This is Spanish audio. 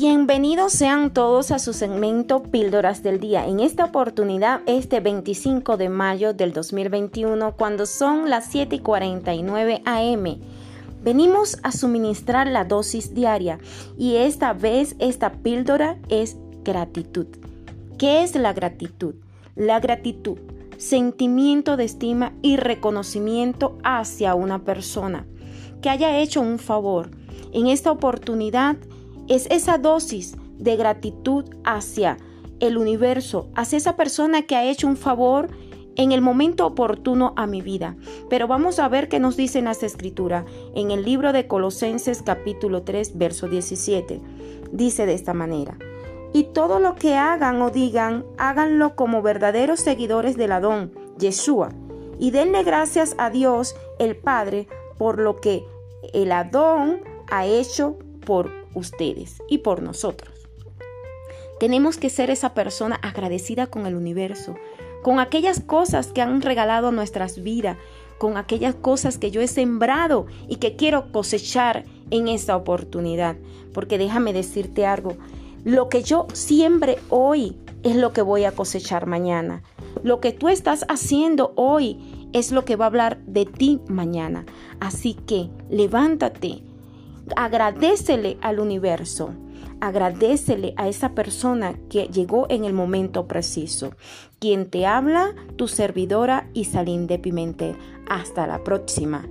Bienvenidos sean todos a su segmento Píldoras del Día. En esta oportunidad, este 25 de mayo del 2021, cuando son las 7 y 49 am, venimos a suministrar la dosis diaria y esta vez esta píldora es gratitud. ¿Qué es la gratitud? La gratitud, sentimiento de estima y reconocimiento hacia una persona que haya hecho un favor. En esta oportunidad, es esa dosis de gratitud hacia el universo, hacia esa persona que ha hecho un favor en el momento oportuno a mi vida. Pero vamos a ver qué nos dicen las escrituras en el libro de Colosenses capítulo 3, verso 17. Dice de esta manera, y todo lo que hagan o digan, háganlo como verdaderos seguidores del Adón, Yeshua, y denle gracias a Dios el Padre por lo que el Adón ha hecho por ustedes y por nosotros. Tenemos que ser esa persona agradecida con el universo, con aquellas cosas que han regalado nuestras vidas, con aquellas cosas que yo he sembrado y que quiero cosechar en esta oportunidad. Porque déjame decirte algo, lo que yo siembre hoy es lo que voy a cosechar mañana. Lo que tú estás haciendo hoy es lo que va a hablar de ti mañana. Así que levántate, agradecele al universo. Agradecele a esa persona que llegó en el momento preciso. Quien te habla, tu servidora Isalín de Pimentel. Hasta la próxima.